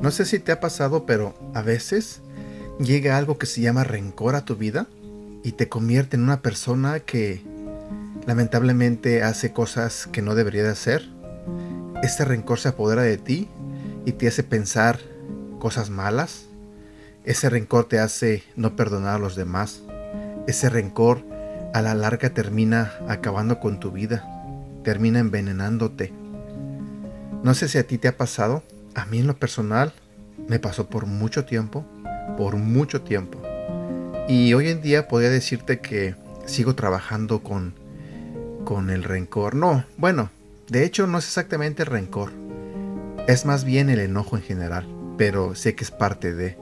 No sé si te ha pasado, pero a veces llega algo que se llama rencor a tu vida y te convierte en una persona que lamentablemente hace cosas que no debería de hacer. Este rencor se apodera de ti y te hace pensar cosas malas. Ese rencor te hace no perdonar a los demás. Ese rencor a la larga termina acabando con tu vida, termina envenenándote. No sé si a ti te ha pasado, a mí en lo personal me pasó por mucho tiempo, por mucho tiempo. Y hoy en día podría decirte que sigo trabajando con, con el rencor. No, bueno, de hecho no es exactamente el rencor. Es más bien el enojo en general, pero sé que es parte de.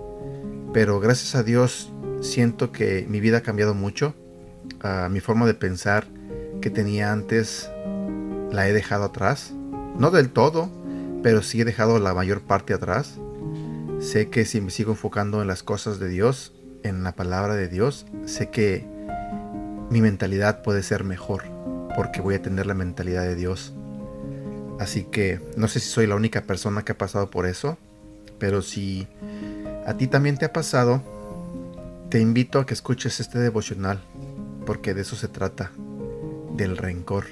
Pero gracias a Dios siento que mi vida ha cambiado mucho. Ah, mi forma de pensar que tenía antes la he dejado atrás. No del todo, pero sí he dejado la mayor parte atrás. Sé que si me sigo enfocando en las cosas de Dios, en la palabra de Dios, sé que mi mentalidad puede ser mejor, porque voy a tener la mentalidad de Dios. Así que no sé si soy la única persona que ha pasado por eso, pero si a ti también te ha pasado, te invito a que escuches este devocional, porque de eso se trata, del rencor.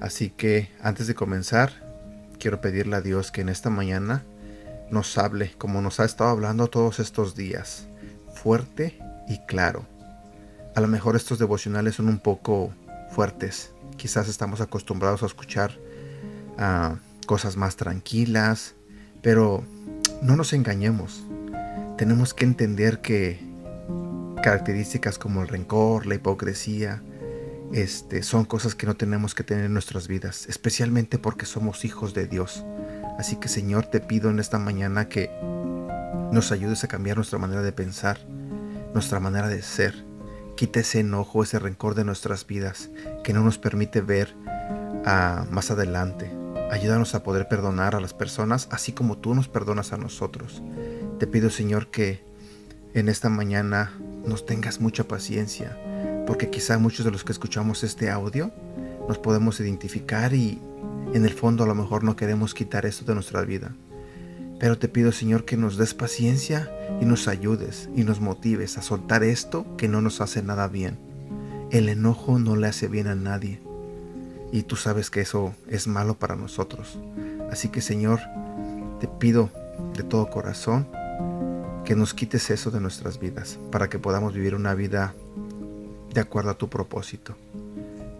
Así que antes de comenzar, quiero pedirle a Dios que en esta mañana nos hable como nos ha estado hablando todos estos días, fuerte y claro. A lo mejor estos devocionales son un poco fuertes. Quizás estamos acostumbrados a escuchar ah, cosas más tranquilas, pero no nos engañemos. Tenemos que entender que características como el rencor, la hipocresía, este, son cosas que no tenemos que tener en nuestras vidas, especialmente porque somos hijos de Dios. Así que Señor, te pido en esta mañana que nos ayudes a cambiar nuestra manera de pensar, nuestra manera de ser. Quita ese enojo, ese rencor de nuestras vidas que no nos permite ver a más adelante. Ayúdanos a poder perdonar a las personas así como tú nos perdonas a nosotros. Te pido Señor que en esta mañana nos tengas mucha paciencia, porque quizá muchos de los que escuchamos este audio nos podemos identificar y en el fondo a lo mejor no queremos quitar esto de nuestra vida. Pero te pido Señor que nos des paciencia y nos ayudes y nos motives a soltar esto que no nos hace nada bien. El enojo no le hace bien a nadie. Y tú sabes que eso es malo para nosotros. Así que Señor, te pido de todo corazón que nos quites eso de nuestras vidas para que podamos vivir una vida de acuerdo a tu propósito.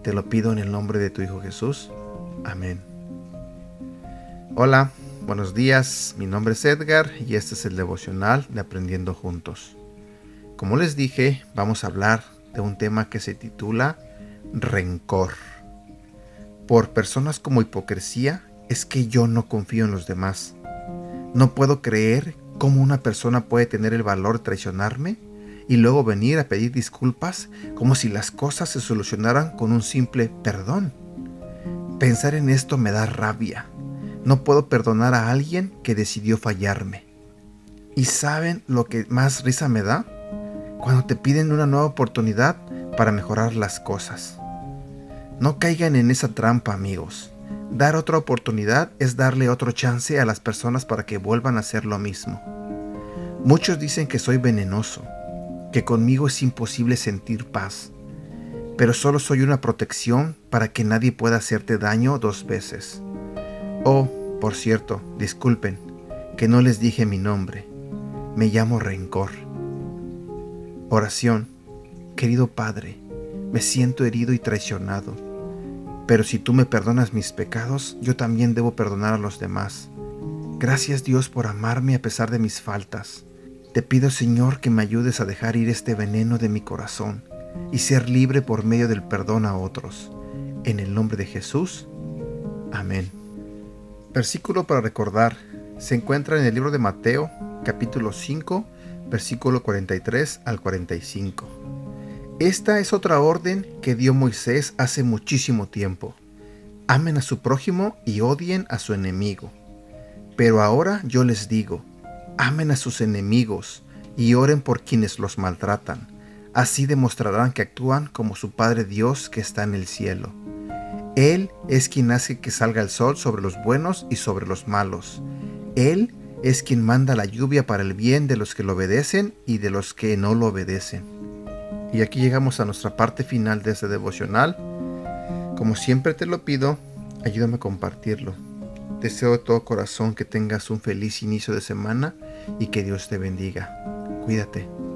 Te lo pido en el nombre de tu Hijo Jesús. Amén. Hola, buenos días. Mi nombre es Edgar y este es el devocional de Aprendiendo Juntos. Como les dije, vamos a hablar de un tema que se titula Rencor. Por personas como hipocresía es que yo no confío en los demás. No puedo creer cómo una persona puede tener el valor de traicionarme y luego venir a pedir disculpas como si las cosas se solucionaran con un simple perdón. Pensar en esto me da rabia. No puedo perdonar a alguien que decidió fallarme. ¿Y saben lo que más risa me da? Cuando te piden una nueva oportunidad para mejorar las cosas. No caigan en esa trampa, amigos. Dar otra oportunidad es darle otro chance a las personas para que vuelvan a hacer lo mismo. Muchos dicen que soy venenoso, que conmigo es imposible sentir paz, pero solo soy una protección para que nadie pueda hacerte daño dos veces. Oh, por cierto, disculpen, que no les dije mi nombre. Me llamo Rencor. Oración, querido Padre, me siento herido y traicionado, pero si tú me perdonas mis pecados, yo también debo perdonar a los demás. Gracias Dios por amarme a pesar de mis faltas. Te pido Señor que me ayudes a dejar ir este veneno de mi corazón y ser libre por medio del perdón a otros. En el nombre de Jesús. Amén. Versículo para recordar. Se encuentra en el libro de Mateo, capítulo 5, versículo 43 al 45. Esta es otra orden que dio Moisés hace muchísimo tiempo. Amen a su prójimo y odien a su enemigo. Pero ahora yo les digo, amen a sus enemigos y oren por quienes los maltratan. Así demostrarán que actúan como su Padre Dios que está en el cielo. Él es quien hace que salga el sol sobre los buenos y sobre los malos. Él es quien manda la lluvia para el bien de los que lo obedecen y de los que no lo obedecen. Y aquí llegamos a nuestra parte final de este devocional. Como siempre te lo pido, ayúdame a compartirlo. Deseo de todo corazón que tengas un feliz inicio de semana y que Dios te bendiga. Cuídate.